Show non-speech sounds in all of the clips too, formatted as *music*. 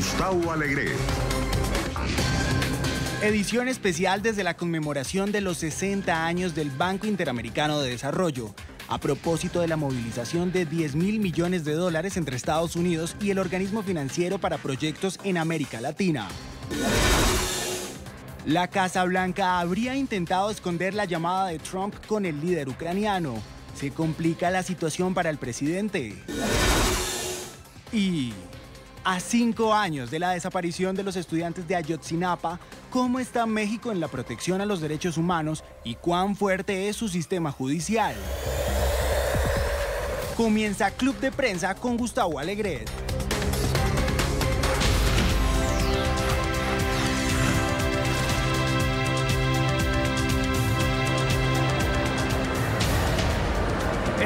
Gustavo Alegre. Edición especial desde la conmemoración de los 60 años del Banco Interamericano de Desarrollo, a propósito de la movilización de 10 mil millones de dólares entre Estados Unidos y el organismo financiero para proyectos en América Latina. La Casa Blanca habría intentado esconder la llamada de Trump con el líder ucraniano. Se complica la situación para el presidente. Y a cinco años de la desaparición de los estudiantes de Ayotzinapa, ¿cómo está México en la protección a los derechos humanos y cuán fuerte es su sistema judicial? Comienza Club de Prensa con Gustavo Alegret.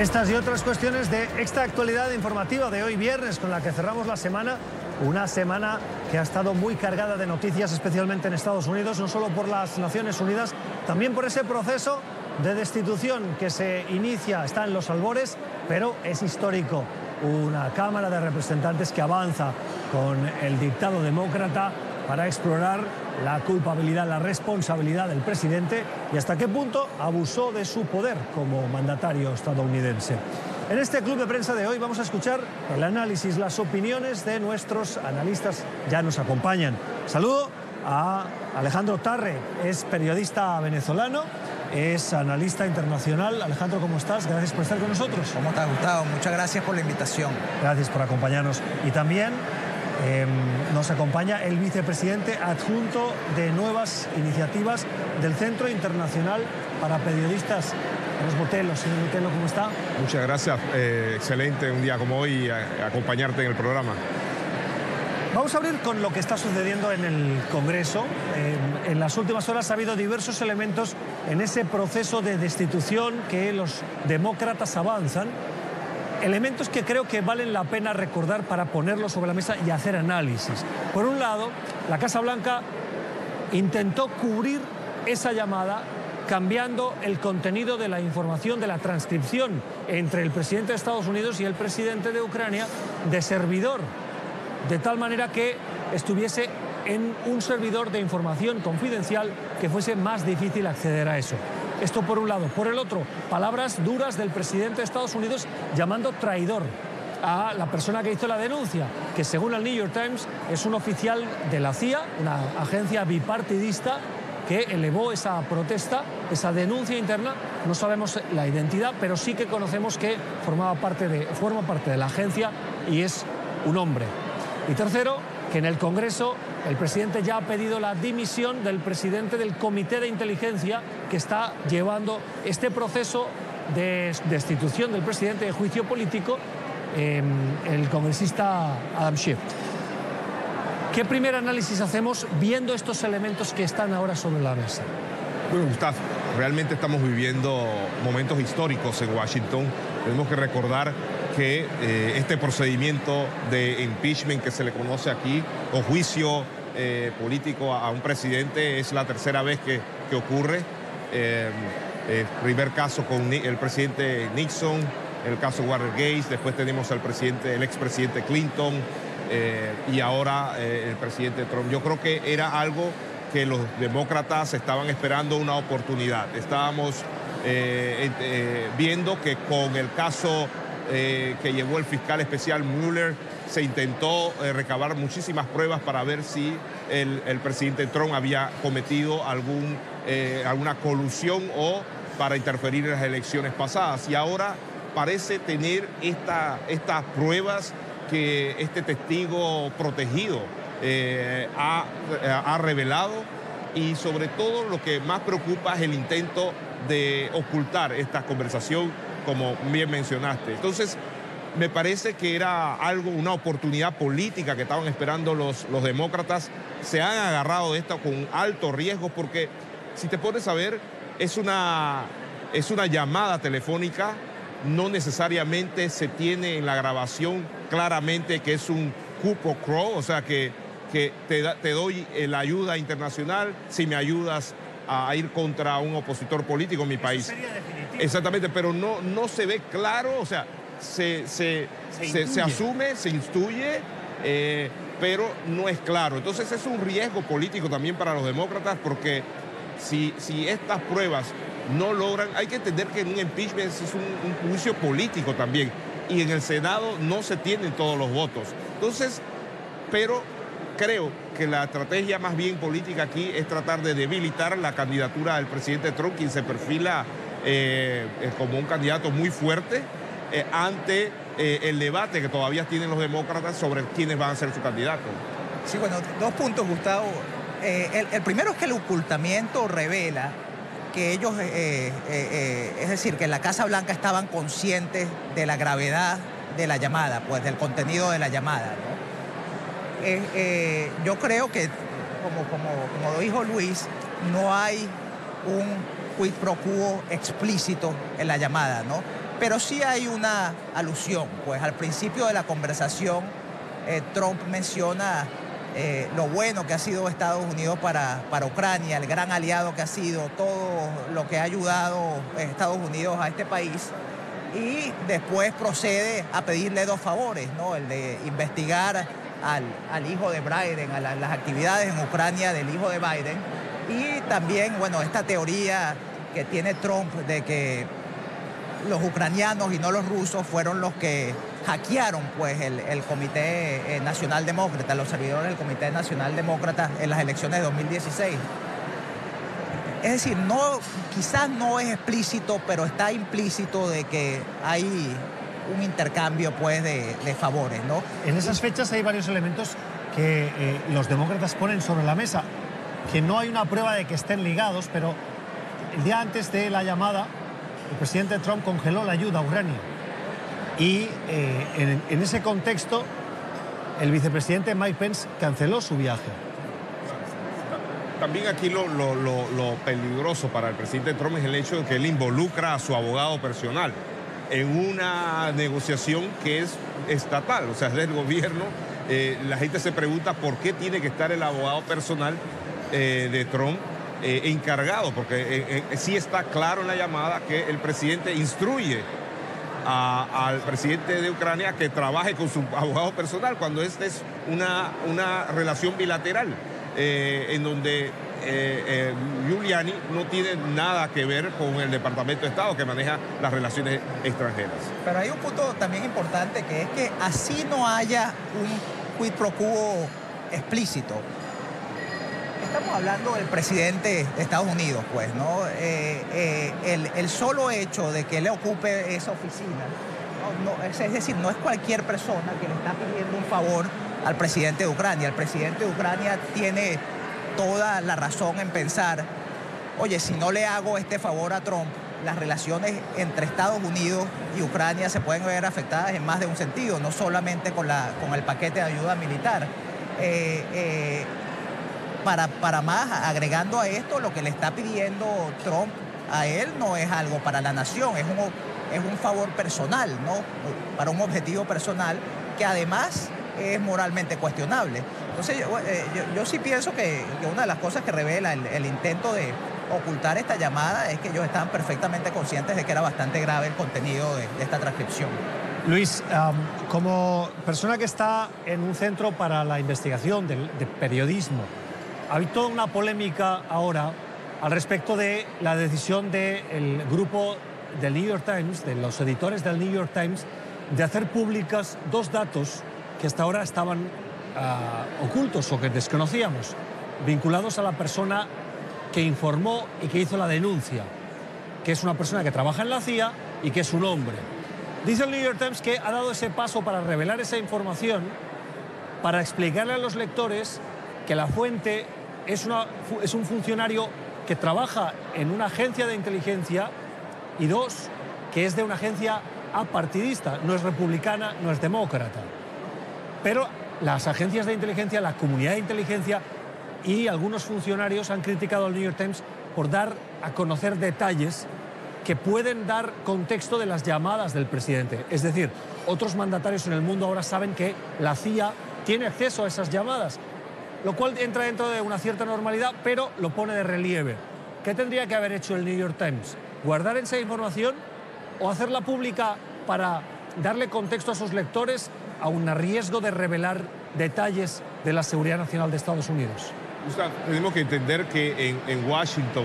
Estas y otras cuestiones de esta actualidad informativa de hoy viernes con la que cerramos la semana, una semana que ha estado muy cargada de noticias, especialmente en Estados Unidos, no solo por las Naciones Unidas, también por ese proceso de destitución que se inicia, está en los albores, pero es histórico. Una Cámara de Representantes que avanza con el dictado demócrata para explorar la culpabilidad, la responsabilidad del presidente y hasta qué punto abusó de su poder como mandatario estadounidense. En este club de prensa de hoy vamos a escuchar el análisis, las opiniones de nuestros analistas. Ya nos acompañan. Saludo a Alejandro Tarre, es periodista venezolano, es analista internacional. Alejandro, ¿cómo estás? Gracias por estar con nosotros. ¿Cómo te ha gustado? Muchas gracias por la invitación. Gracias por acompañarnos. Y también eh, nos acompaña el vicepresidente adjunto de nuevas iniciativas del Centro Internacional para Periodistas. Carlos Botelo, señor Botelo, ¿cómo está? Muchas gracias, eh, excelente un día como hoy a, acompañarte en el programa. Vamos a abrir con lo que está sucediendo en el Congreso. Eh, en las últimas horas ha habido diversos elementos en ese proceso de destitución que los demócratas avanzan elementos que creo que valen la pena recordar para ponerlos sobre la mesa y hacer análisis. Por un lado, la Casa Blanca intentó cubrir esa llamada cambiando el contenido de la información de la transcripción entre el presidente de Estados Unidos y el presidente de Ucrania de servidor, de tal manera que estuviese en un servidor de información confidencial que fuese más difícil acceder a eso. Esto por un lado. Por el otro, palabras duras del presidente de Estados Unidos llamando traidor a la persona que hizo la denuncia, que según el New York Times es un oficial de la CIA, una agencia bipartidista que elevó esa protesta, esa denuncia interna. No sabemos la identidad, pero sí que conocemos que formaba parte de, forma parte de la agencia y es un hombre. Y tercero, que en el Congreso el presidente ya ha pedido la dimisión del presidente del Comité de Inteligencia que está llevando este proceso de destitución del presidente de juicio político, em, el congresista Adam Schiff. ¿Qué primer análisis hacemos viendo estos elementos que están ahora sobre la mesa? Bueno, Gustavo, realmente estamos viviendo momentos históricos en Washington. Tenemos que recordar que eh, este procedimiento de impeachment que se le conoce aquí, o juicio eh, político a, un presidente, es la tercera vez que, ocurre. Eh, el primer caso con el presidente Nixon, el caso Watergate, después tenemos al presidente, el expresidente Clinton y ahora el presidente Trump. Yo creo que era algo que los demócratas estaban esperando una oportunidad. Estábamos viendo que con el caso eh, que llevó el fiscal especial Mueller, se intentó eh, recabar muchísimas pruebas para ver si el, presidente Trump había cometido algún, eh, alguna colusión o para interferir en las elecciones pasadas. Y ahora parece tener esta, estas pruebas que este testigo protegido ha, ha revelado y sobre todo lo que más preocupa es el intento de ocultar esta conversación como bien mencionaste. Entonces, me parece que era algo, una oportunidad política que estaban esperando los, los demócratas. Se han agarrado de esto con alto riesgo porque, si te pones a ver, es una, es una llamada telefónica, no necesariamente se tiene en la grabación claramente que es un cupo crow, o sea que, que te, te doy la ayuda internacional si me ayudas a ir contra un opositor político en mi país. Exactamente, pero no, no se ve claro, o sea, se, se, asume, se instruye, eh, pero no es claro. Entonces es un riesgo político también para los demócratas porque si, si estas pruebas no logran, hay que entender que en un impeachment es un, juicio político también y en el Senado no se tienen todos los votos. Entonces, pero creo que la estrategia más bien política aquí es tratar de debilitar la candidatura del presidente Trump, quien se perfila eh, como un candidato muy fuerte eh, ante eh, el debate que todavía tienen los demócratas sobre quiénes van a ser su candidato. Sí, bueno, dos puntos, Gustavo. El, el, primero es que el ocultamiento revela que ellos, es decir, que en la Casa Blanca estaban conscientes de la gravedad de la llamada, pues del contenido de la llamada. Yo creo que, como, como, como lo dijo Luis, no hay un quid pro quo explícito en la llamada, ¿no? Pero sí hay una alusión, pues al principio de la conversación eh, Trump menciona eh, lo bueno que ha sido Estados Unidos para, para Ucrania, el gran aliado que ha sido, todo lo que ha ayudado Estados Unidos a este país. Y después procede a pedirle dos favores, ¿no? El de investigar al, hijo de Biden, a las actividades en Ucrania del hijo de Biden y también, bueno, esta teoría que tiene Trump de que los ucranianos y no los rusos fueron los que hackearon pues el, Comité eh, Nacional Demócrata, los servidores del Comité Nacional Demócrata en las elecciones de 2016. Es decir, no, quizás no es explícito, pero está implícito de que hay un intercambio pues de, favores, ¿no? En esas fechas hay varios elementos que eh, los demócratas ponen sobre la mesa que no hay una prueba de que estén ligados, pero el día antes de la llamada, el presidente Trump congeló la ayuda a Ucrania. Y eh, en, ese contexto, el vicepresidente Mike Pence canceló su viaje. También aquí lo, lo, peligroso para el presidente Trump es el hecho de que él involucra a su abogado personal en una negociación que es estatal, o sea, del gobierno. Eh, la gente se pregunta por qué tiene que estar el abogado personal eh, de Trump eh, encargado, porque sí está claro en la llamada que el presidente instruye al presidente de Ucrania que trabaje con su abogado personal, cuando esta es una, una relación bilateral, en donde Giuliani no tiene nada que ver con el Departamento de Estado que maneja las relaciones extranjeras. Pero hay un punto también importante que es que así no haya un quid pro quo explícito estamos hablando del presidente de Estados Unidos, pues, ¿no? Eh, eh, el, solo hecho de que él ocupe esa oficina, es, decir, no es cualquier persona que le está pidiendo un favor al presidente de Ucrania. El presidente de Ucrania tiene toda la razón en pensar, oye, si no le hago este favor a Trump, las relaciones entre Estados Unidos y Ucrania se pueden ver afectadas en más de un sentido, no solamente con, la, con el paquete de ayuda militar. Eh, para, para más, agregando a esto, lo que le está pidiendo Trump a él no es algo para la nación, es un, es un favor personal, ¿no? Para un objetivo personal que además es moralmente cuestionable. Entonces yo, eh, sí pienso que, una de las cosas que revela el, intento de ocultar esta llamada es que ellos estaban perfectamente conscientes de que era bastante grave el contenido de, esta transcripción. Luis, como persona que está en un centro para la investigación de periodismo, hay toda una polémica ahora al respecto de la decisión del grupo del New York Times, de los editores del New York Times, de hacer públicas dos datos que hasta ahora estaban ocultos o que desconocíamos, vinculados a la persona que informó y que hizo la denuncia, que es una persona que trabaja en la CIA y que es un hombre. Dice el New York Times que ha dado ese paso para revelar esa información, para explicarle a los lectores que la fuente es, es un funcionario que trabaja en una agencia de inteligencia y dos, que es de una agencia apartidista, no es republicana, no es demócrata. Pero las agencias de inteligencia, la comunidad de inteligencia y algunos funcionarios han criticado al New York Times por dar a conocer detalles que pueden dar contexto de las llamadas del presidente. Es decir, otros mandatarios en el mundo ahora saben que la CIA tiene acceso a esas llamadas lo cual entra dentro de una cierta normalidad, pero lo pone de relieve. ¿Qué tendría que haber hecho el New York Times? ¿Guardar esa información o hacerla pública para darle contexto a sus lectores, aun a riesgo de revelar detalles de la seguridad nacional de Estados Unidos. tenemos que entender que en, Washington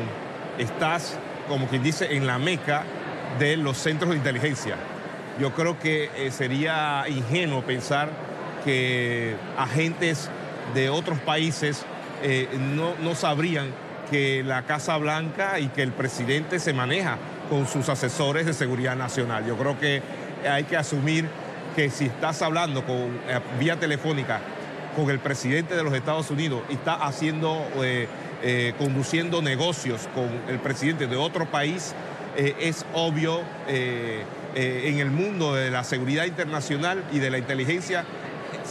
estás, como quien dice, en la meca de los centros de inteligencia. Yo creo que eh, sería ingenuo pensar que agentes de otros países eh, no sabrían que la Casa Blanca y que el presidente se maneja con sus asesores de seguridad nacional. Yo creo que hay que asumir que si estás hablando con, eh, vía telefónica con el presidente de los Estados Unidos y está haciendo, conduciendo negocios con el presidente de otro país, es obvio eh, en el mundo de la seguridad internacional y de la inteligencia,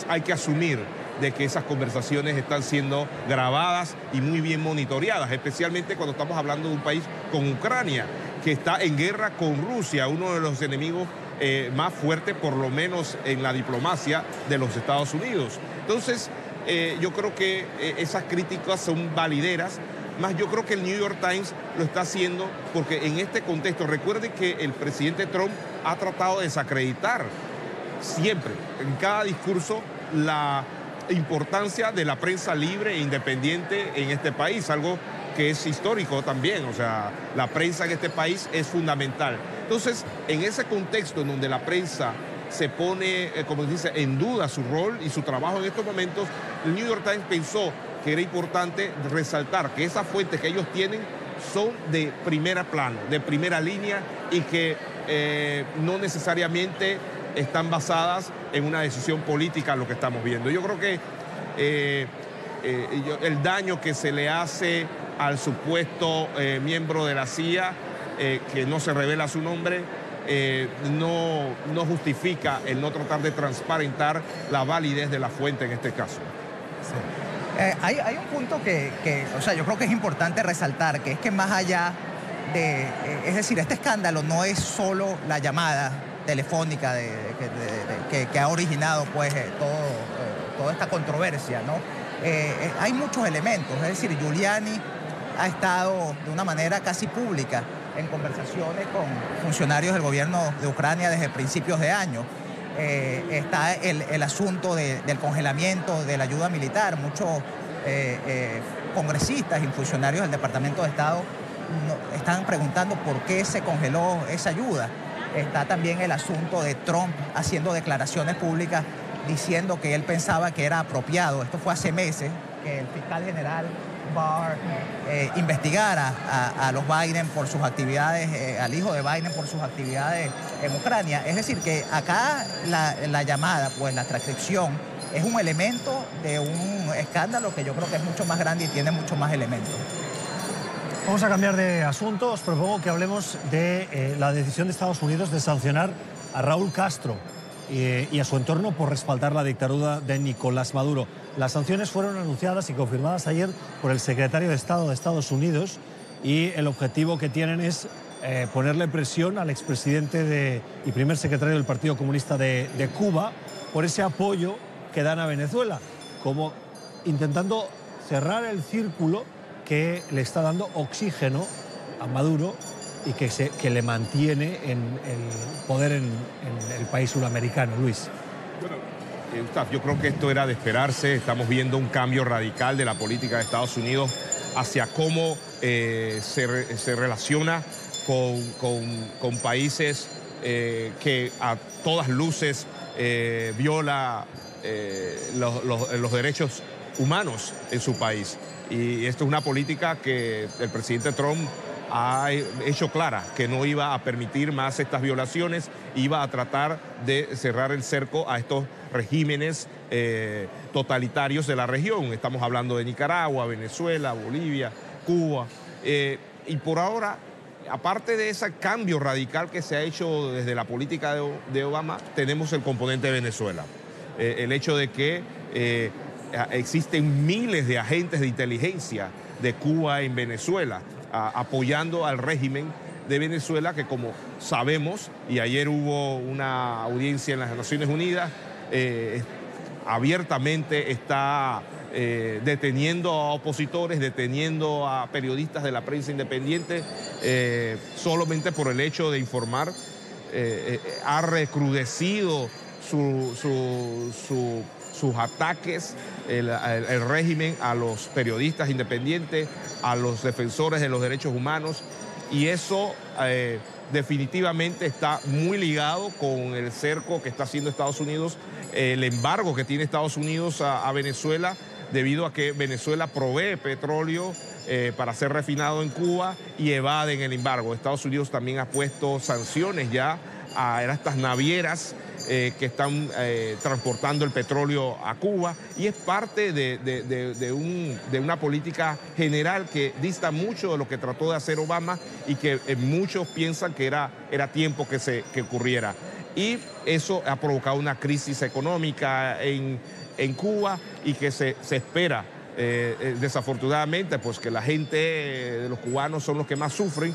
hay que asumir de que esas conversaciones están siendo grabadas y muy bien monitoreadas, especialmente cuando estamos hablando de un país como Ucrania, que está en guerra con Rusia, uno de los enemigos eh, más fuertes, por lo menos en la diplomacia de los Estados Unidos. Entonces, eh, yo creo que esas críticas son valideras más yo creo que el New York Times lo está haciendo porque en este contexto, recuerden que el presidente Trump ha tratado de desacreditar siempre, en cada discurso, la importancia de la prensa libre e independiente en este país, algo que es histórico también, o sea, la prensa en este país es fundamental. Entonces, en ese contexto en donde la prensa se pone, eh, como dice, en duda su rol y su trabajo en estos momentos, el New York Times pensó que era importante resaltar que esas fuentes que ellos tienen son de primera plano, de primera línea y que eh, no necesariamente están basadas en una decisión política lo que estamos viendo. Yo creo que eh, el daño que se le hace al supuesto miembro de la CIA, que no se revela su nombre, no, no justifica el no tratar de transparentar la validez de la fuente en este caso. Eh, hay, un punto que, o sea, yo creo que es importante resaltar, que es que más allá de, eh, es decir, este escándalo no es solo la llamada telefónica de, que, ha originado pues eh, todo, toda esta controversia, ¿no? hay muchos elementos, es decir, Giuliani ha estado de una manera casi pública en conversaciones con funcionarios del gobierno de Ucrania desde principios de año. Eh, está el, asunto del congelamiento de la ayuda militar. Muchos eh, eh, congresistas y funcionarios del Departamento de Estado están preguntando por qué se congeló esa ayuda. Está también el asunto de Trump haciendo declaraciones públicas diciendo que él pensaba que era apropiado. Esto fue hace meses, que el fiscal general Barr eh, investigar a, los Biden por sus actividades, eh, al hijo de Biden por sus actividades en Ucrania. Es decir, que acá la, llamada, pues la transcripción, es un elemento de un escándalo que yo creo que es mucho más grande y tiene mucho más elementos. Vamos a cambiar de asunto. Os propongo que hablemos de eh, la decisión de Estados Unidos de sancionar a Raúl Castro y a su entorno por respaldar la dictadura de Nicolás Maduro. Las sanciones fueron anunciadas y confirmadas ayer por el secretario de Estado de Estados Unidos y el objetivo que tienen es eh, ponerle presión al expresidente y primer secretario del Partido Comunista de, de Cuba por ese apoyo que dan a Venezuela, como intentando cerrar el círculo que le está dando oxígeno a Maduro y que, le mantiene en el poder en, el país sudamericano. Luis. Eh, yo creo que esto era de esperarse. Estamos viendo un cambio radical de la política de Estados Unidos hacia cómo eh, se, relaciona con, países eh, que a todas luces viola los, derechos humanos en su país. Y esto es una política que el presidente Trump ha hecho clara que no iba a permitir más estas violaciones, iba a tratar de cerrar el cerco a estos regímenes eh, totalitarios de la región. Estamos hablando de Nicaragua, Venezuela, Bolivia, Cuba. Eh, y por ahora, aparte de ese cambio radical que se ha hecho desde la política de, Obama, tenemos el componente de Venezuela. Eh, el hecho de que existen miles de agentes de inteligencia de Cuba en Venezuela apoyando al régimen de Venezuela que como sabemos, y ayer hubo una audiencia en las Naciones Unidas, eh, abiertamente está eh, deteniendo a opositores, deteniendo a periodistas de la prensa independiente, eh, solamente por el hecho de informar, ha recrudecido su, sus ataques, el, régimen a los periodistas independientes, a los defensores de los derechos humanos, y eso definitivamente está muy ligado con el cerco que está haciendo Estados Unidos, el embargo que tiene Estados Unidos a, Venezuela, debido a que Venezuela provee petróleo eh, para ser refinado en Cuba y evaden el embargo. Estados Unidos también ha puesto sanciones ya a estas navieras eh, que están eh, transportando el petróleo a Cuba y es parte de, una política general que dista mucho de lo que trató de hacer Obama y que eh, muchos piensan que era, era tiempo que, se, que ocurriera. Y eso ha provocado una crisis económica en, en Cuba y que se, se espera desafortunadamente, pues que la gente de los cubanos son los que más sufren,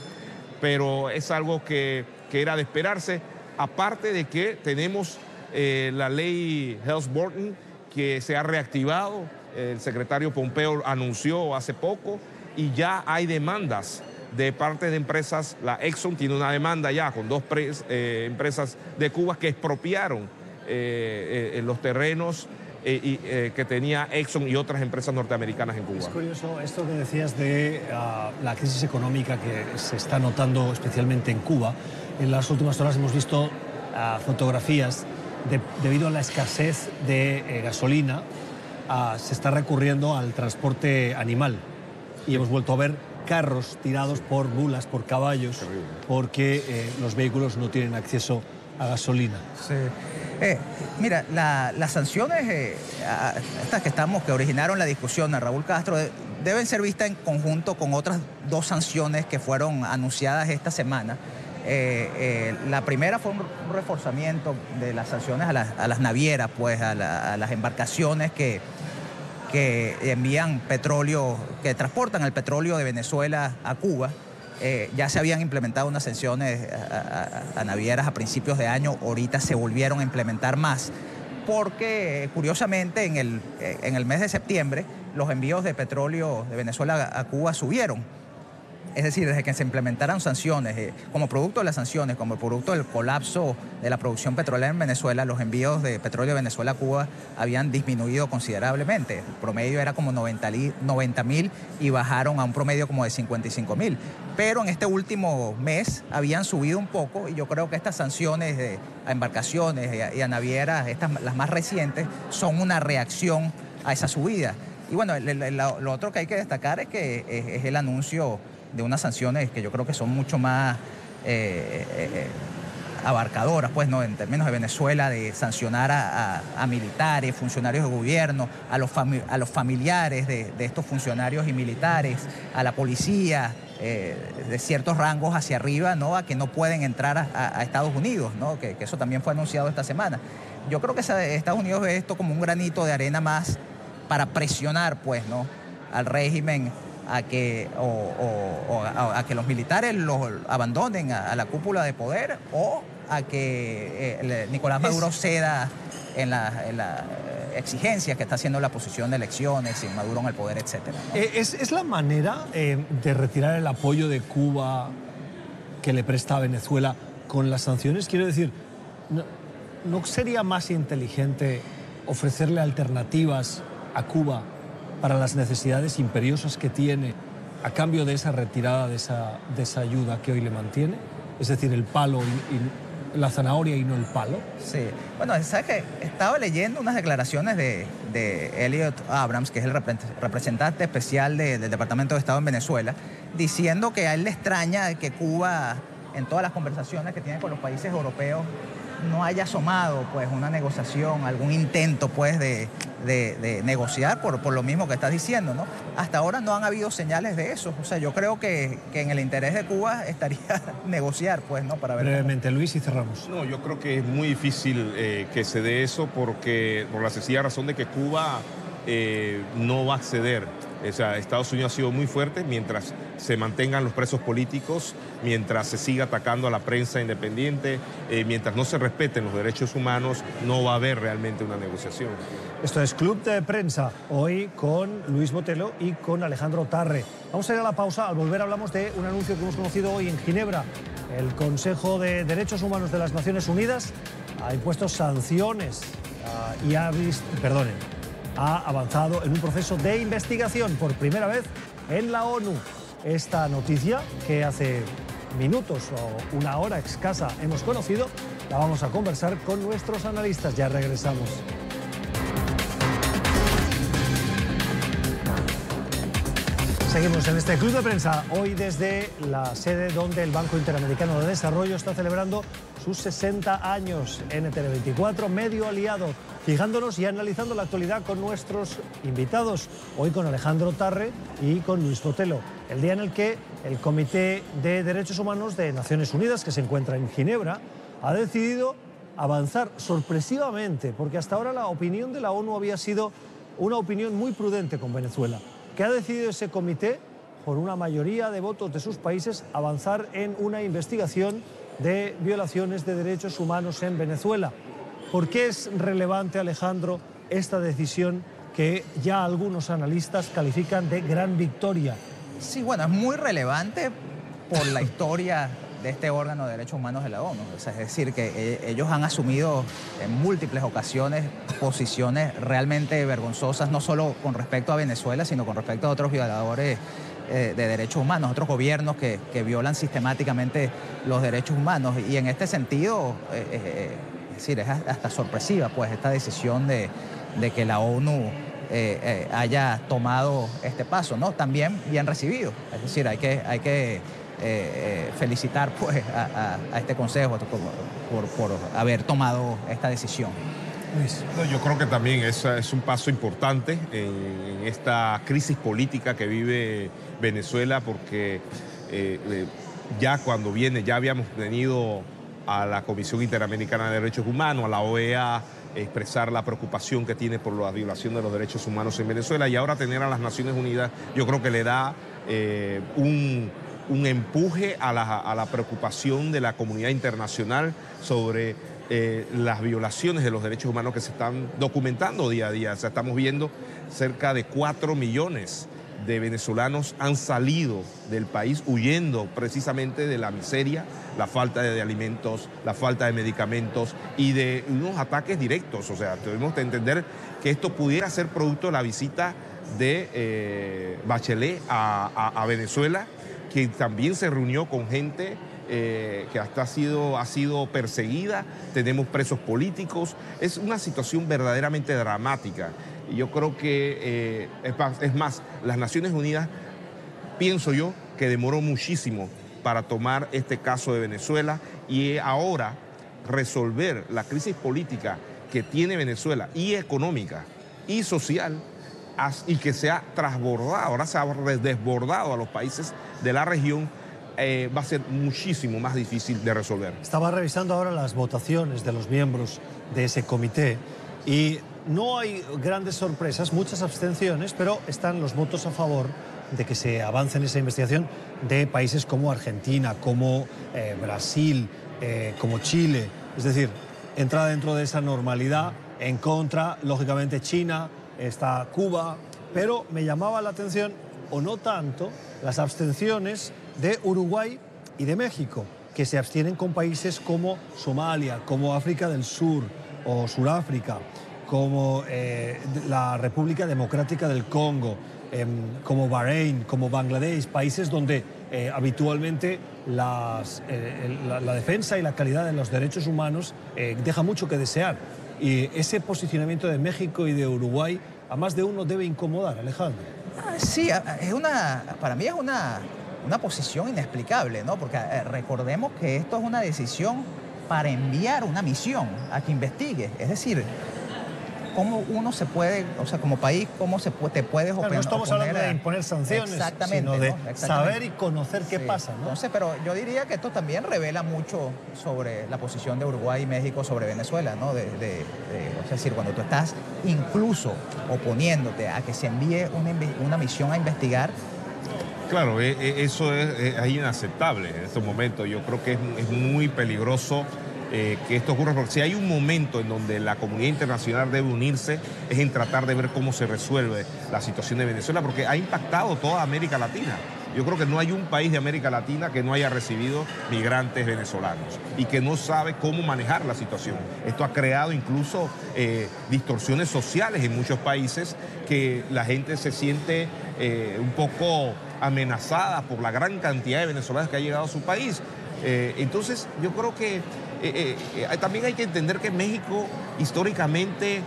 pero es algo que, que era de esperarse aparte de que tenemos eh, la ley Helms-Burton que se ha reactivado, el secretario Pompeo anunció hace poco y ya hay demandas de parte de empresas, la Exxon tiene una demanda ya con dos eh, empresas de Cuba que expropiaron eh, los terrenos que tenía Exxon y otras empresas norteamericanas en Cuba. Es curioso esto que decías de ah, la crisis económica que se está notando especialmente en Cuba. En las últimas horas hemos visto ah, fotografías debido a la escasez de eh, gasolina. Ah, se está recurriendo al transporte animal y hemos vuelto a ver carros tirados por bulas, por caballos, porque eh, los vehículos no tienen acceso a gasolina. Sí. Eh, mira, las sanciones, estas que estamos, que originaron la discusión a Raúl Castro, deben ser vistas en conjunto con otras dos sanciones que fueron anunciadas esta semana eh, eh, la primera fue un reforzamiento de las sanciones a, las navieras, pues a, las embarcaciones que, que envían petróleo, que transportan el petróleo de Venezuela a Cuba. Eh, ya se habían implementado unas sanciones a, navieras a principios de año, ahorita se volvieron a implementar más, porque curiosamente en el, en el mes de septiembre los envíos de petróleo de Venezuela a Cuba subieron. Es decir, desde que se implementaran sanciones, eh, como producto de las sanciones, como producto del colapso de la producción petrolera en Venezuela, los envíos de petróleo de Venezuela a Cuba habían disminuido considerablemente. El promedio era como 90 mil y bajaron a un promedio como de 55 mil. Pero en este último mes habían subido un poco y yo creo que estas sanciones a embarcaciones y a, navieras, estas, las más recientes, son una reacción a esa subida. Y bueno, lo otro que hay que destacar es que es el anuncio de unas sanciones que yo creo que son mucho más eh, eh, abarcadoras, pues, ¿no? En términos de Venezuela, de sancionar a, militares, funcionarios de gobierno, a los, a los familiares de, estos funcionarios y militares, a la policía, eh, de ciertos rangos hacia arriba, ¿no? A que no pueden entrar a, Estados Unidos, ¿no? Que, que, eso también fue anunciado esta semana. Yo creo que Estados Unidos ve esto como un granito de arena más para presionar, pues, ¿no? Al régimen a que, o, a, que los militares los abandonen a, la cúpula de poder o a que eh, Nicolás Maduro ceda en las la exigencias que está haciendo la posición de elecciones, sin Maduro en el poder, etc. Eh, ¿Es, la manera eh, de retirar el apoyo de Cuba que le presta a Venezuela con las sanciones? Quiero decir, ¿no sería más inteligente ofrecerle alternativas a Cuba para las necesidades imperiosas que tiene a cambio de esa retirada de esa, de esa ayuda que hoy le mantiene? Es decir, el palo y, la zanahoria y no el palo. Sí. Bueno, ¿sabes que Estaba leyendo unas declaraciones de, de Elliot Abrams, que es el representante especial del Departamento de Estado en Venezuela, diciendo que a él le extraña que Cuba, en todas las conversaciones que tiene con los países europeos, no haya asomado pues una negociación, algún intento pues de, negociar por, por, lo mismo que estás diciendo, ¿no? Hasta ahora no han habido señales de eso. O sea, yo creo que, en el interés de Cuba *laughs* estaría negociar, pues, ¿no? Para ver Brevemente, Luis, y cerramos. No, yo creo que es muy difícil eh, que se dé eso porque, por la sencilla razón de que Cuba eh, no va a acceder o sea, Estados Unidos ha sido muy fuerte mientras se mantengan los presos políticos, mientras se siga atacando a la prensa independiente, eh, mientras no se respeten los derechos humanos, no va a haber realmente una negociación. Esto es Club de Prensa, hoy con Luis Botelo y con Alejandro Tarre. Vamos a ir a la pausa, al volver hablamos de un anuncio que hemos conocido hoy en Ginebra. El Consejo de Derechos Humanos de las Naciones Unidas ha impuesto sanciones ah, y ha visto, perdonen, ha avanzado en un proceso de investigación por primera vez en la ONU. Esta noticia que hace minutos o una hora escasa hemos conocido, la vamos a conversar con nuestros analistas. Ya regresamos. Seguimos en este club de prensa, hoy desde la sede donde el Banco Interamericano de Desarrollo está celebrando sus 60 años. NTN24, medio aliado, fijándonos y analizando la actualidad con nuestros invitados. Hoy con Alejandro Tarre y con Luis Botelo. El día en el que el Comité de Derechos Humanos de Naciones Unidas, que se encuentra en Ginebra, ha decidido avanzar sorpresivamente, porque hasta ahora la opinión de la ONU había sido una opinión muy prudente con Venezuela que ha decidido ese comité, por una mayoría de votos de sus países, avanzar en una investigación de violaciones de derechos humanos en Venezuela. ¿Por qué es relevante, Alejandro, esta decisión que ya algunos analistas califican de gran victoria? Sí, bueno, es muy relevante por la *laughs* historia de este órgano de derechos humanos de la ONU. es decir, que eh, ellos han asumido en múltiples ocasiones posiciones realmente vergonzosas, no solo con respecto a Venezuela, sino con respecto a otros violadores eh, de derechos humanos, otros gobiernos que, violan sistemáticamente los derechos humanos. Y en este sentido, eh, es decir, es hasta sorpresiva pues esta decisión de, que la ONU haya tomado este paso, ¿no? También bien recibido. Es decir, hay que, hay que eh, eh, felicitar pues, a, este Consejo por, haber tomado esta decisión. yo creo que también es, es un paso importante en, esta crisis política que vive Venezuela porque eh, ya cuando viene, ya habíamos tenido a la Comisión Interamericana de Derechos Humanos, a la OEA, expresar la preocupación que tiene por la violación de los derechos humanos en Venezuela y ahora tener a las Naciones Unidas yo creo que le da un un empuje a la, preocupación de la comunidad internacional sobre eh, las violaciones de los derechos humanos que se están documentando día a día. O sea, estamos viendo cerca de 4 millones de venezolanos han salido del país huyendo precisamente de la miseria, la falta de alimentos, la falta de medicamentos y de unos ataques directos. O sea, tenemos que entender que esto pudiera ser producto de la visita de eh, Bachelet a Venezuela que también se reunió con gente eh, que hasta ha sido, ha sido perseguida, tenemos presos políticos, es una situación verdaderamente dramática. Y yo creo que, eh, es, más, las Naciones Unidas, pienso yo, que demoró muchísimo para tomar este caso de Venezuela y ahora resolver la crisis política que tiene Venezuela y económica y social y que se ha transbordado, ahora se ha desbordado a los países de la región, eh, va a ser muchísimo más difícil de resolver. Estaba revisando ahora las votaciones de los miembros de ese comité y no hay grandes sorpresas, muchas abstenciones, pero están los votos a favor de que se avance en esa investigación de países como Argentina, como eh, Brasil, eh, como Chile. Es decir, entra dentro de esa normalidad en contra, lógicamente, China, está Cuba, pero me llamaba la atención, o no tanto, las abstenciones de Uruguay y de México, que se abstienen con países como Somalia, como África del Sur o Suráfrica, como eh, la República Democrática del Congo, em, como Bahrein, como Bangladesh, países donde eh, habitualmente eh, la, defensa y la calidad de los derechos humanos deja mucho que desear. Y ese posicionamiento de México y de Uruguay a más de uno debe incomodar, Alejandro. Ah, sí, es una, para mí es una, una posición inexplicable, ¿no? Porque eh, recordemos que esto es una decisión para enviar una misión a que investigue. Es decir, cómo uno se puede, o sea, como país, cómo se puede, te puedes No estamos hablando de imponer sanciones, sino de saber y conocer qué pasa. ¿no? sé, pero yo diría que esto también revela mucho sobre la posición de Uruguay y México sobre Venezuela, ¿no? De, es decir, cuando tú estás incluso oponiéndote a que se envíe una, misión a investigar, Claro, e, e, eso es, inaceptable en estos momentos. Yo creo que es muy peligroso eh, que esto ocurra, porque si hay un momento en donde la comunidad internacional debe unirse, es en tratar de ver cómo se resuelve la situación de Venezuela, porque ha impactado toda América Latina. Yo creo que no hay un país de América Latina que no haya recibido migrantes venezolanos y que no sabe cómo manejar la situación. Esto ha creado incluso eh, distorsiones sociales en muchos países que la gente se siente eh, un poco amenazada por la gran cantidad de venezolanos que ha llegado a su país. Entonces, yo creo que también hay que entender que México históricamente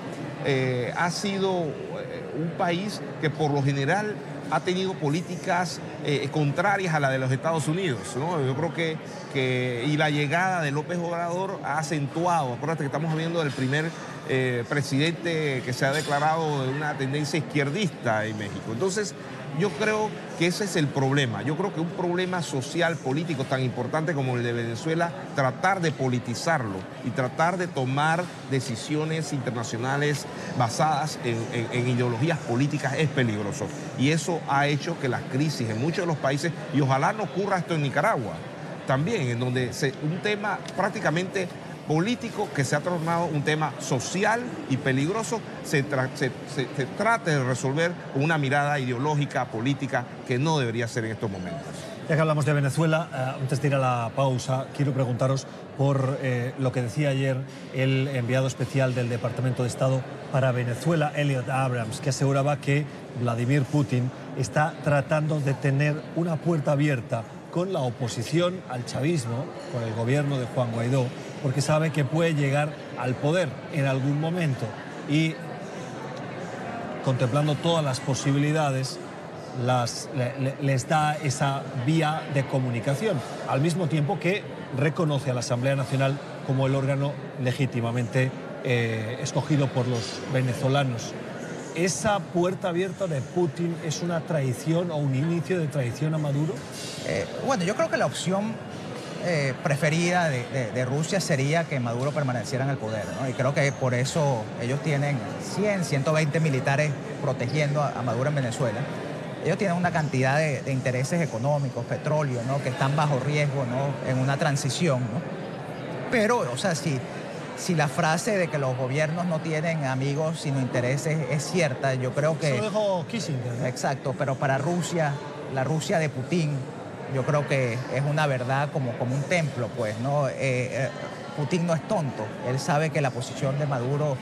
ha sido un país que por lo general ha tenido políticas eh, contrarias a la de los Estados Unidos. Yo creo que, y la llegada de López Obrador ha acentuado, acuérdate que estamos hablando del primer eh, presidente que se ha declarado de una tendencia izquierdista en México. Entonces, yo creo que ese es el problema. Yo creo que un problema social, político tan importante como el de Venezuela, tratar de politizarlo y tratar de tomar decisiones internacionales basadas en, ideologías políticas es peligroso. Y eso ha hecho que las crisis en muchos de los países, y ojalá no ocurra esto en Nicaragua, también, en donde un tema prácticamente político que se ha tornado un tema social y peligroso, se, trate de resolver con una mirada ideológica, política, que no debería ser en estos momentos. Ya que hablamos de Venezuela, eh, antes de ir a la pausa, quiero preguntaros por eh, lo que decía ayer el enviado especial del Departamento de Estado para Venezuela, Elliot Abrams, que aseguraba que Vladimir Putin está tratando de tener una puerta abierta con la oposición al chavismo, con el gobierno de Juan Guaidó, porque sabe que puede llegar al poder en algún momento y contemplando todas las posibilidades, les da esa vía de comunicación, al mismo tiempo que reconoce a la Asamblea Nacional como el órgano legítimamente eh, escogido por los venezolanos. ¿Esa puerta abierta de Putin es una traición o un inicio de traición a Maduro? Eh, bueno, yo creo que la opción eh, preferida de, Rusia sería que Maduro permaneciera en el poder. Y creo que por eso ellos tienen 100, 120 militares protegiendo a, Maduro en Venezuela. Ellos tienen una cantidad de, intereses económicos, petróleo, ¿no? que están bajo riesgo ¿no? en una transición. Pero, o sea, si, si la frase de que los gobiernos no tienen amigos sino intereses es cierta, yo creo que... Eso dijo Kissinger. Exacto, pero para Rusia, la Rusia de Putin, yo creo que es una verdad como, como un templo, pues, ¿no? Eh, eh, Putin no es tonto, él sabe que la posición de Maduro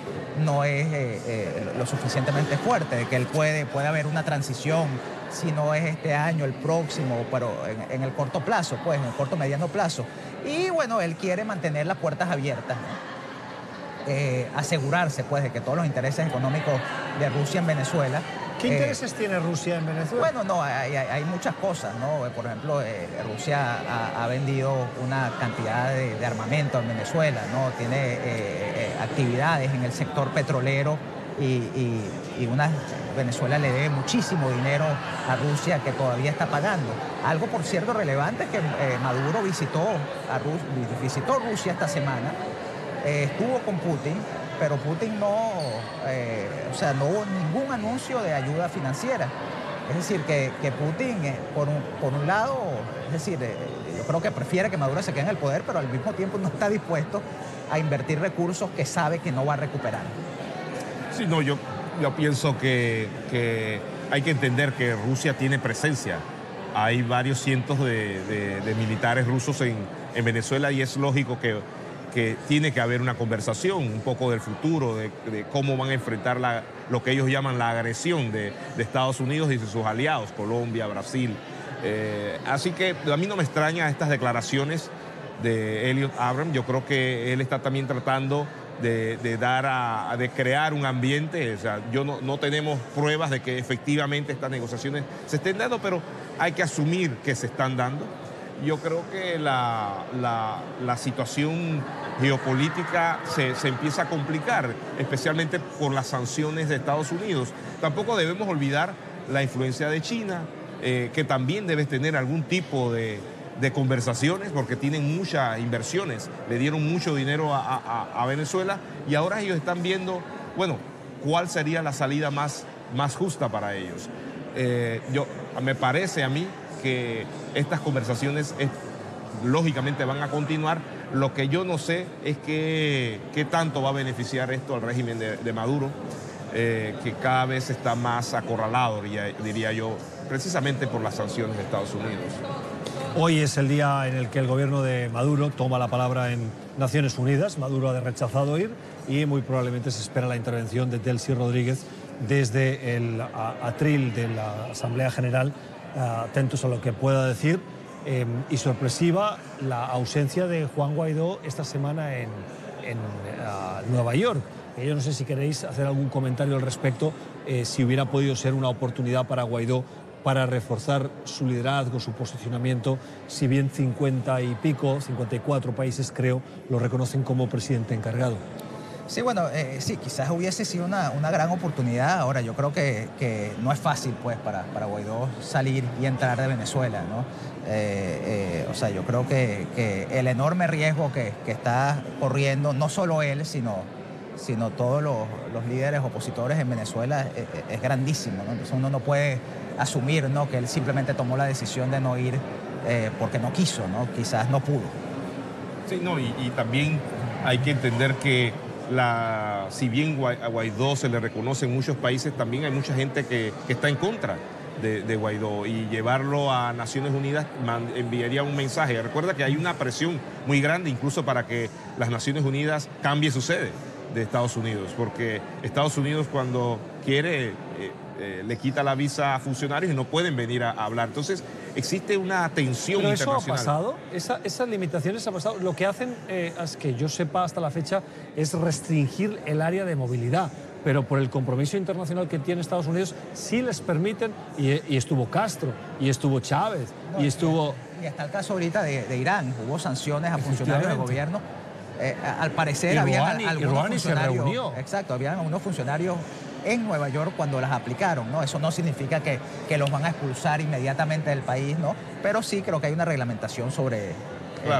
no es eh, lo suficientemente fuerte, de que él puede, puede haber una transición, si no es este año, el próximo, pero en, el corto plazo, pues, en el corto mediano plazo. Y bueno, él quiere mantener las puertas abiertas, asegurarse, pues, de que todos los intereses económicos de Rusia en Venezuela ¿Qué eh, intereses tiene Rusia en Venezuela? Bueno, no, hay, muchas cosas, ¿no? Por ejemplo, eh, Rusia ha, vendido una cantidad de, armamento en Venezuela, ¿no? Tiene eh, actividades en el sector petrolero y, una, Venezuela le debe muchísimo dinero a Rusia que todavía está pagando. Algo, por cierto, relevante es que Maduro visitó, a visitó Rusia esta semana, estuvo con Putin pero Putin no, eh, o sea, no hubo ningún anuncio de ayuda financiera. Es decir, que, Putin, eh, por, un, por un lado, es decir, eh, yo creo que prefiere que Maduro se quede en el poder, pero al mismo tiempo no está dispuesto a invertir recursos que sabe que no va a recuperar. Sí, no, yo, yo pienso que, hay que entender que Rusia tiene presencia. Hay varios cientos de, militares rusos en, en Venezuela y es lógico que que tiene que haber una conversación un poco del futuro, de, cómo van a enfrentar lo que ellos llaman la agresión de, Estados Unidos y de sus aliados, Colombia, Brasil. Eh, así que a mí no me extraña estas declaraciones de Elliot Abram. Yo creo que él está también tratando de, dar a, de crear un ambiente. O sea, yo no, no tenemos pruebas de que efectivamente estas negociaciones se estén dando, pero hay que asumir que se están dando yo creo que la, situación geopolítica se, empieza a complicar, especialmente por las sanciones de Estados Unidos. Tampoco debemos olvidar la influencia de China, eh, que también debe tener algún tipo de, conversaciones, porque tienen muchas inversiones, le dieron mucho dinero a, Venezuela y ahora ellos están viendo, bueno, cuál sería la salida más, más justa para ellos. Eh, yo, me parece a mí que estas conversaciones lógicamente van a continuar. Lo que yo no sé es qué tanto va a beneficiar esto al régimen de, Maduro. eh, que cada vez está más acorralado, diría, yo, precisamente por las sanciones de Estados Unidos. Hoy es el día en el que el gobierno de Maduro toma la palabra en Naciones Unidas. Maduro ha rechazado ir y muy probablemente se espera la intervención de Delcy Rodríguez desde el atril de la Asamblea General, atentos a lo que pueda decir. Em, y sorpresiva la ausencia de Juan Guaidó esta semana en, Nueva York. Yo no sé si queréis hacer algún comentario al respecto, eh, si hubiera podido ser una oportunidad para Guaidó para reforzar su liderazgo, su posicionamiento, si bien 50 y pico, 54 países creo, lo reconocen como presidente encargado. Sí, bueno, eh, sí, quizás hubiese sido una, gran oportunidad. Ahora, yo creo que, no es fácil, pues, para, para Guaidó salir y entrar de Venezuela, ¿no? Eh, o sea, yo creo que, el enorme riesgo que, está corriendo, no solo él, sino sino todos los, líderes opositores en Venezuela es, grandísimo. ¿no? Entonces uno no puede asumir ¿no? que él simplemente tomó la decisión de no ir eh, porque no quiso, ¿no? quizás no pudo. Sí, no, y, también hay que entender que si bien a Guaidó se le reconoce en muchos países, también hay mucha gente que, está en contra de, Guaidó y llevarlo a Naciones Unidas enviaría un mensaje. Recuerda que hay una presión muy grande incluso para que las Naciones Unidas cambie su sede de Estados Unidos, porque Estados Unidos cuando quiere eh, eh, le quita la visa a funcionarios y no pueden venir a, hablar. Entonces existe una tensión Pero eso ha pasado, esas limitaciones han pasado. Lo que hacen, eh, es que yo sepa hasta la fecha, es restringir el área de movilidad pero por el compromiso internacional que tiene Estados Unidos sí les permiten, y, estuvo Castro, y estuvo Chávez, y estuvo... Y está el caso ahorita de Irán, hubo sanciones a funcionarios del gobierno eh, al parecer había algunos funcionarios. Exacto, había algunos funcionarios en Nueva York cuando las aplicaron, ¿no? Eso no significa que, que, los van a expulsar inmediatamente del país, ¿no? Pero sí creo que hay una reglamentación sobre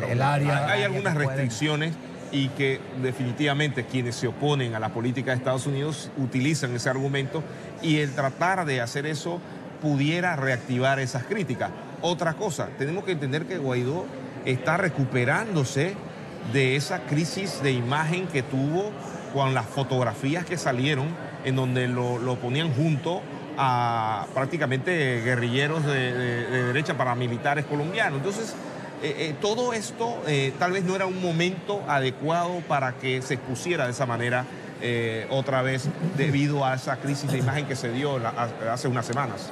el, área. Hay, algunas restricciones y que definitivamente quienes se oponen a la política de Estados Unidos utilizan ese argumento y el tratar de hacer eso pudiera reactivar esas críticas. Otra cosa, tenemos que entender que Guaidó está recuperándose de esa crisis de imagen que tuvo con las fotografías que salieron en donde lo, ponían junto a prácticamente guerrilleros de, derecha paramilitares colombianos. Entonces, eh, eh, todo esto eh, tal vez no era un momento adecuado para que se expusiera de esa manera otra vez debido a esa crisis de imagen que se dio hace unas semanas.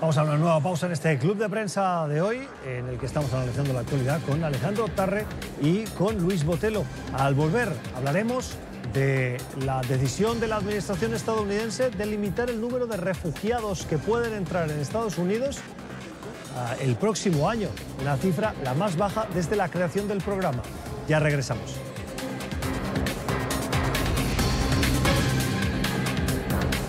Vamos a una nueva pausa en este club de prensa de hoy, en el que estamos analizando la actualidad con Alejandro Tarre y con Luis Botelo. Al volver hablaremos de la decisión de la administración estadounidense de limitar el número de refugiados que pueden entrar en Estados Unidos ah, el próximo año, una cifra la más baja desde la creación del programa. Ya regresamos.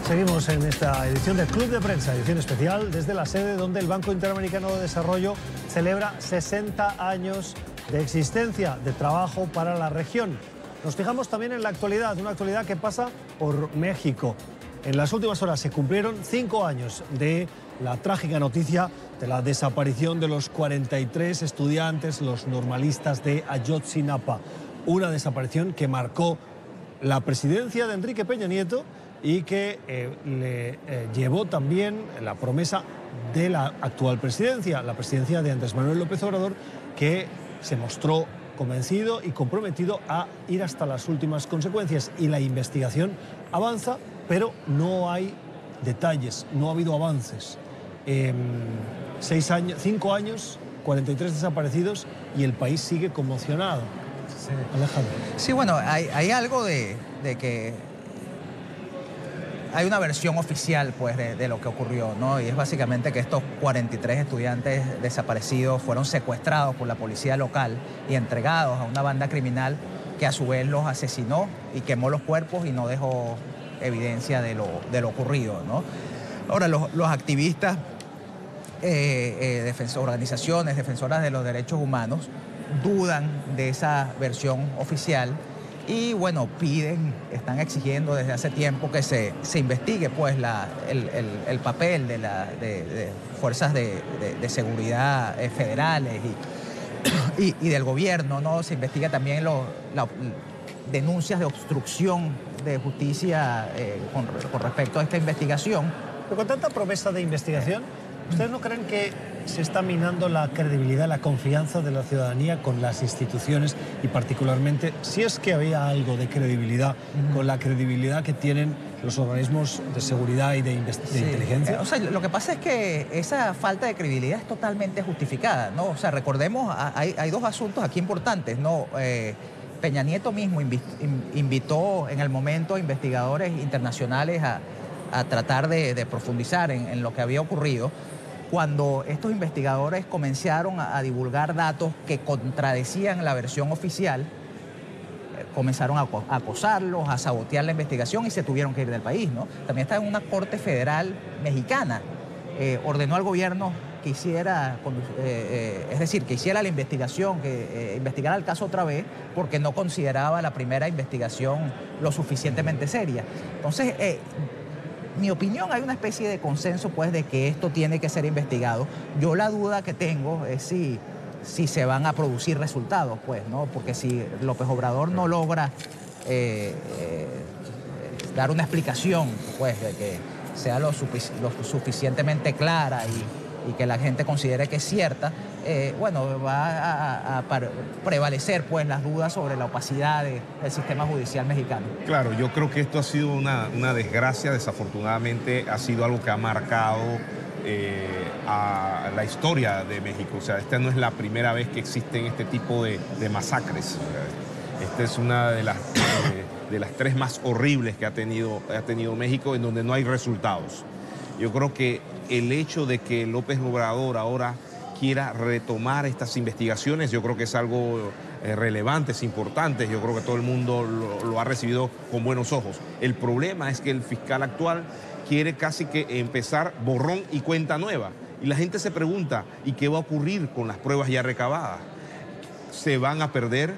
Seguimos en esta edición del Club de Prensa, edición especial desde la sede donde el Banco Interamericano de Desarrollo celebra 60 años de existencia, de trabajo para la región. Nos fijamos también en la actualidad, una actualidad que pasa por México. En las últimas horas se cumplieron cinco años de la trágica noticia de la desaparición de los 43 estudiantes, los normalistas de Ayotzinapa. Una desaparición que marcó la presidencia de Enrique Peña Nieto y que eh, le eh, llevó también la promesa de la actual presidencia, la presidencia de Andrés Manuel López Obrador, que se mostró convencido y comprometido a ir hasta las últimas consecuencias. Y la investigación avanza, pero no hay detalles, no ha habido avances. Em, seis años, cinco años, 43 desaparecidos y el país sigue conmocionado. Sí. Alejandro. Sí, bueno, hay, algo de, de que hay una versión oficial pues, de, lo que ocurrió, ¿no? Y es básicamente que estos 43 estudiantes desaparecidos fueron secuestrados por la policía local y entregados a una banda criminal que a su vez los asesinó y quemó los cuerpos y no dejó evidencia de lo, de lo ocurrido, ¿no? Ahora, los, activistas, eh, eh organizaciones defensoras de los derechos humanos, dudan de esa versión oficial y bueno, piden, están exigiendo desde hace tiempo que se, investigue pues el, papel de las fuerzas de, seguridad eh, federales y, del gobierno, ¿no? Se investiga también las denuncias de obstrucción de Justicia eh, con, con respecto a esta investigación. Pero con tanta promesa de investigación, ¿ustedes no creen que se está minando la credibilidad, la confianza de la ciudadanía con las instituciones y particularmente si es que había algo de credibilidad con la credibilidad que tienen los organismos de seguridad y de, inteligencia? O sea, lo que pasa es que esa falta de credibilidad es totalmente justificada, ¿no? O sea, recordemos, hay, dos asuntos aquí importantes, ¿no? Eh, Peña Nieto mismo invitó en el momento a investigadores internacionales a, tratar de, profundizar en, lo que había ocurrido cuando estos investigadores comenzaron a, divulgar datos que contradecían la versión oficial, eh, comenzaron a, acosarlos, a sabotear la investigación y se tuvieron que ir del país. ¿no? También está en una corte federal mexicana. Eh, ordenó al gobierno que hiciera, eh, es decir, que hiciera la investigación, que investigara el caso otra vez, porque no consideraba la primera investigación lo suficientemente seria. Entonces, mi opinión, hay una especie de consenso pues de que esto tiene que ser investigado. Yo la duda que tengo es si, si se van a producir resultados, pues, ¿no? Porque si López Obrador no logra eh, eh, dar una explicación, pues, de que sea lo suficientemente clara y y que la gente considere que es cierta, eh, bueno, va a, prevalecer pues las dudas sobre la opacidad del sistema judicial mexicano. Claro, yo creo que esto ha sido una, desgracia, desafortunadamente ha sido algo que ha marcado eh, a la historia de México. O sea, esta no es la primera vez que existen este tipo de, masacres. Esta es una de las, de, las tres más horribles que ha tenido, ha tenido México en donde no hay resultados. Yo creo que el hecho de que López Obrador ahora quiera retomar estas investigaciones, yo creo que es algo eh, relevante, es importante, yo creo que todo el mundo lo, ha recibido con buenos ojos. El problema es que el fiscal actual quiere casi que empezar borrón y cuenta nueva. Y la gente se pregunta, ¿y qué va a ocurrir con las pruebas ya recabadas? ¿Se van a perder?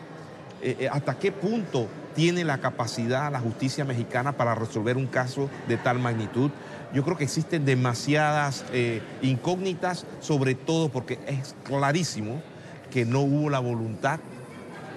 Eh, eh, ¿Hasta qué punto tiene la capacidad la justicia mexicana para resolver un caso de tal magnitud? Yo creo que existen demasiadas eh, incógnitas, sobre todo porque es clarísimo que no hubo la voluntad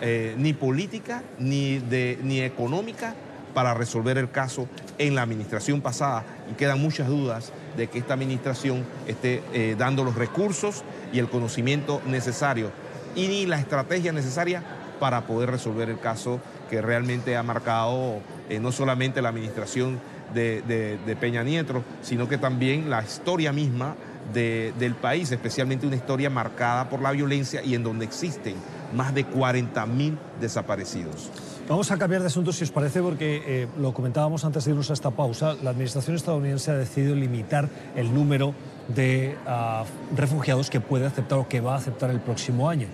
eh, ni política ni, de, ni económica para resolver el caso en la administración pasada. Y quedan muchas dudas de que esta administración esté eh, dando los recursos y el conocimiento necesario y ni la estrategia necesaria para poder resolver el caso que realmente ha marcado no solamente la administración de, Peña Nieto, sino que también la historia misma del país, especialmente una historia marcada por la violencia y en donde existen más de 40 mil desaparecidos. Vamos a cambiar de asunto si os parece, porque eh, lo comentábamos antes de irnos a esta pausa. La administración estadounidense ha decidido limitar el número de ah, refugiados que puede aceptar o que va a aceptar el próximo año.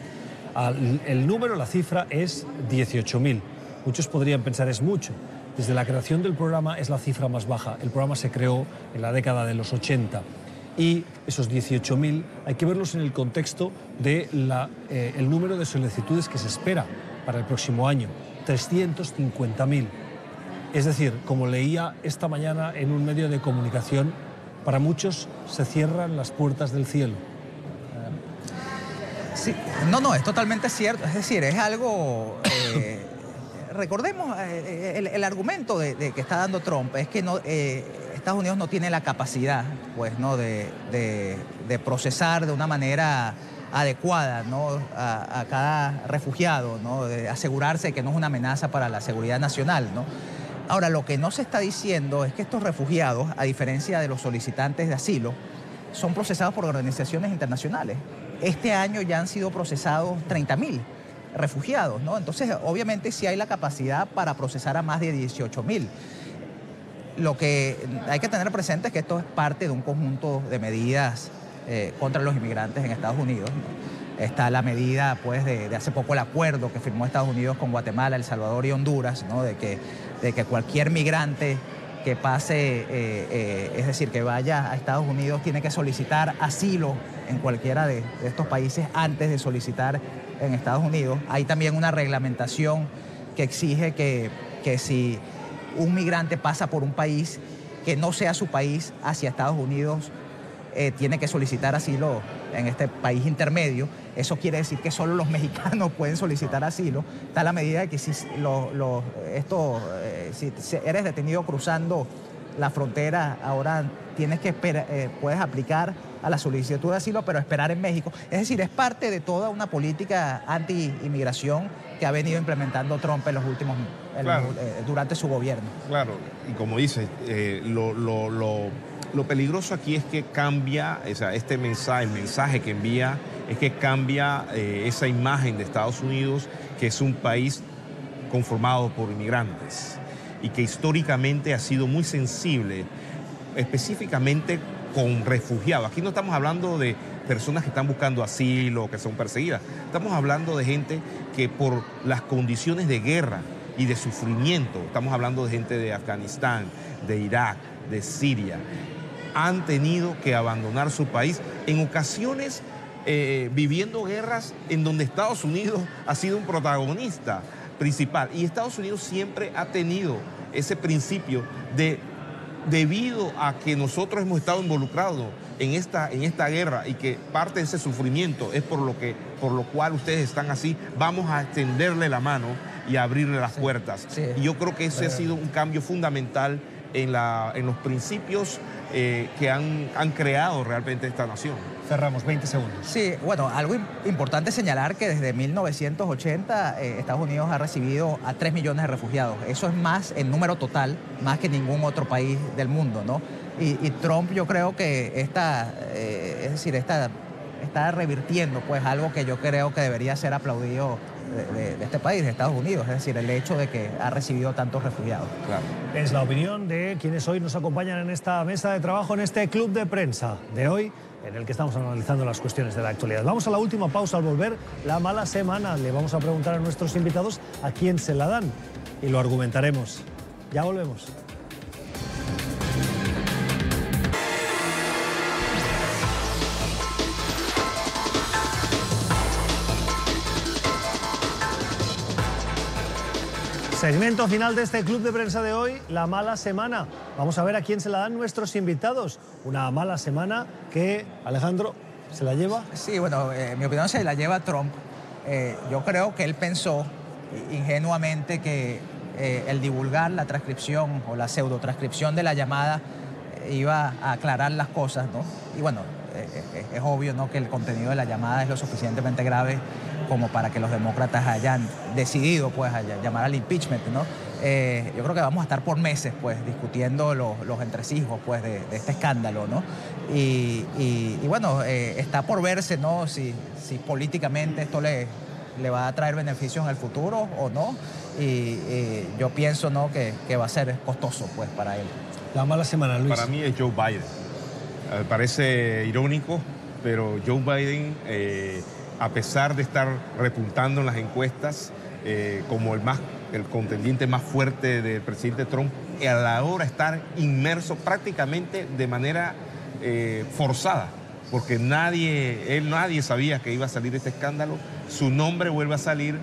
el número, la cifra es 18.000. Muchos podrían pensar es mucho, desde la creación del programa es la cifra más baja. El programa se creó en la década de los 80 y esos 18.000 hay que verlos en el contexto del de eh, el número de solicitudes que se espera para el próximo año, 350.000. Es decir, como leía esta mañana en un medio de comunicación, para muchos se cierran las puertas del cielo. Sí, no, no, es totalmente cierto. Es decir, es algo eh, recordemos, eh, eh, el, argumento de, que está dando Trump es que eh, Estados Unidos no tiene la capacidad pues, ¿no? de, procesar de una manera adecuada a, cada refugiado, ¿no? de asegurarse que no es una amenaza para la seguridad nacional. ¿no? Ahora, lo que no se está diciendo es que estos refugiados, a diferencia de los solicitantes de asilo, son procesados por organizaciones internacionales. Este año ya han sido procesados 30 mil refugiados, ¿no? Entonces, obviamente sí hay la capacidad para procesar a más de 18 mil. Lo que hay que tener presente es que esto es parte de un conjunto de medidas eh, contra los inmigrantes en Estados Unidos. Está la medida, pues, de, hace poco el acuerdo que firmó Estados Unidos con Guatemala, El Salvador y Honduras, ¿no? De que, de que cualquier migrante que pase, eh, eh, es decir, que vaya a Estados Unidos, tiene que solicitar asilo en cualquiera de, estos países antes de solicitar en Estados Unidos, hay también una reglamentación que exige que, que si un migrante pasa por un país que no sea su país hacia Estados Unidos, eh, tiene que solicitar asilo en este país intermedio. Eso quiere decir que solo los *laughs* mexicanos pueden solicitar asilo. Está la medida de que si, esto, eh, si eres detenido cruzando la frontera, ahora tienes que esperar, eh, puedes aplicar a la solicitud de asilo, pero esperar en México. Es decir, es parte de toda una política anti-inmigración que ha venido implementando Trump en los últimos, durante su gobierno. Claro, y como dices, lo, lo, lo peligroso aquí es que cambia, o sea, este mensaje, el mensaje que envía es que cambia eh, esa imagen de Estados Unidos, que es un país conformado por inmigrantes y que históricamente ha sido muy sensible, específicamente con refugiados. Aquí no estamos hablando de personas que están buscando asilo, que son perseguidas. Estamos hablando de gente que por las condiciones de guerra y de sufrimiento, estamos hablando de gente de Afganistán, de Irak, de Siria, han tenido que abandonar su país, en ocasiones eh, viviendo guerras en donde Estados Unidos ha sido un protagonista principal. Y Estados Unidos siempre ha tenido ese principio de, debido a que nosotros hemos estado involucrados en esta, en esta guerra y que parte de ese sufrimiento es por lo, que, por lo cual ustedes están así, vamos a extenderle la mano y abrirle las puertas. Y yo creo que ese ha sido un cambio fundamental en, la, en los principios eh, que han, han, creado realmente esta nación. Cerramos, 20 segundos. Sí, bueno, algo importante señalar que desde 1980 eh, Estados Unidos ha recibido a 3 millones de refugiados. Eso es más en número total, más que ningún otro país del mundo, ¿no? Y, Trump yo creo que esta, eh, es decir, esta, está revirtiendo pues algo que yo creo que debería ser aplaudido de, este país, de Estados Unidos, es decir, el hecho de que ha recibido tantos refugiados. Es la opinión de quienes hoy nos acompañan en esta mesa de trabajo, en este club de prensa de hoy, en el que estamos analizando las cuestiones de la actualidad. Vamos a la última pausa al volver, la mala semana. Le vamos a preguntar a nuestros invitados a quién se la dan y lo argumentaremos. Ya volvemos. Segmento final de este club de prensa de hoy, la mala semana. Vamos a ver a quién se la dan nuestros invitados. Una mala semana que, Alejandro, ¿se la lleva? Sí, bueno, eh, mi opinión se la lleva Trump. Eh, yo creo que él pensó ingenuamente que eh, el divulgar la transcripción o la pseudo transcripción de la llamada iba a aclarar las cosas, ¿no? Y bueno, es obvio, ¿no? Que el contenido de la llamada es lo suficientemente grave como para que los demócratas hayan decidido pues llamar al impeachment, ¿no? Eh, yo creo que vamos a estar por meses pues discutiendo los, entresijos pues de, este escándalo, ¿no? Y, bueno, eh, está por verse, ¿no? Si, si políticamente esto le, le va a traer beneficios en el futuro o no. Y, yo pienso, ¿no? Que, va a ser costoso pues para él. La mala semana, Luis. Para mí es Joe Biden. Eh, parece irónico, pero Joe Biden a pesar de estar repuntando en las encuestas eh, como el, más, el contendiente más fuerte del presidente Trump, a la hora de estar inmerso prácticamente de manera eh, forzada, porque nadie, él nadie sabía que iba a salir este escándalo, su nombre vuelve a salir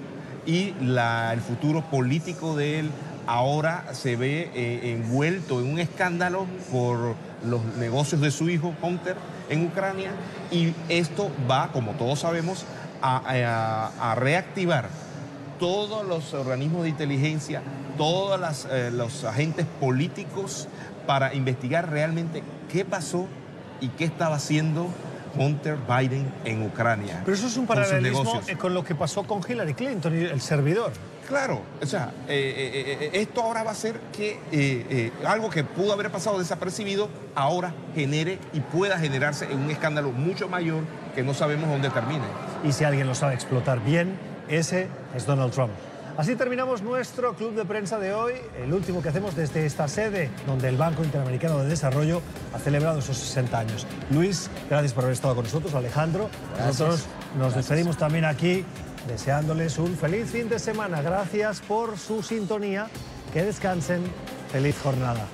y el futuro político de él ahora se ve eh, envuelto en un escándalo por los negocios de su hijo Hunter en Ucrania y esto va, como todos sabemos, a, reactivar todos los organismos de inteligencia, todos eh, los agentes políticos para investigar realmente qué pasó y qué estaba haciendo Hunter Biden en Ucrania. Pero eso es un paralelismo con lo que pasó con Hillary Clinton y el servidor. Claro, o sea, eh, eh, esto ahora va a ser que algo que pudo haber pasado desapercibido ahora genere y pueda generarse en un escándalo mucho mayor que no sabemos dónde termine. Y si alguien lo sabe explotar bien, ese es Donald Trump. Así terminamos nuestro club de prensa de hoy, el último que hacemos desde esta sede donde el Banco Interamericano de Desarrollo ha celebrado sus 60 años. Luis, gracias por haber estado con nosotros. Alejandro, nosotros nos despedimos también aquí deseándoles un feliz fin de semana. Gracias por su sintonía. Que descansen. Feliz jornada.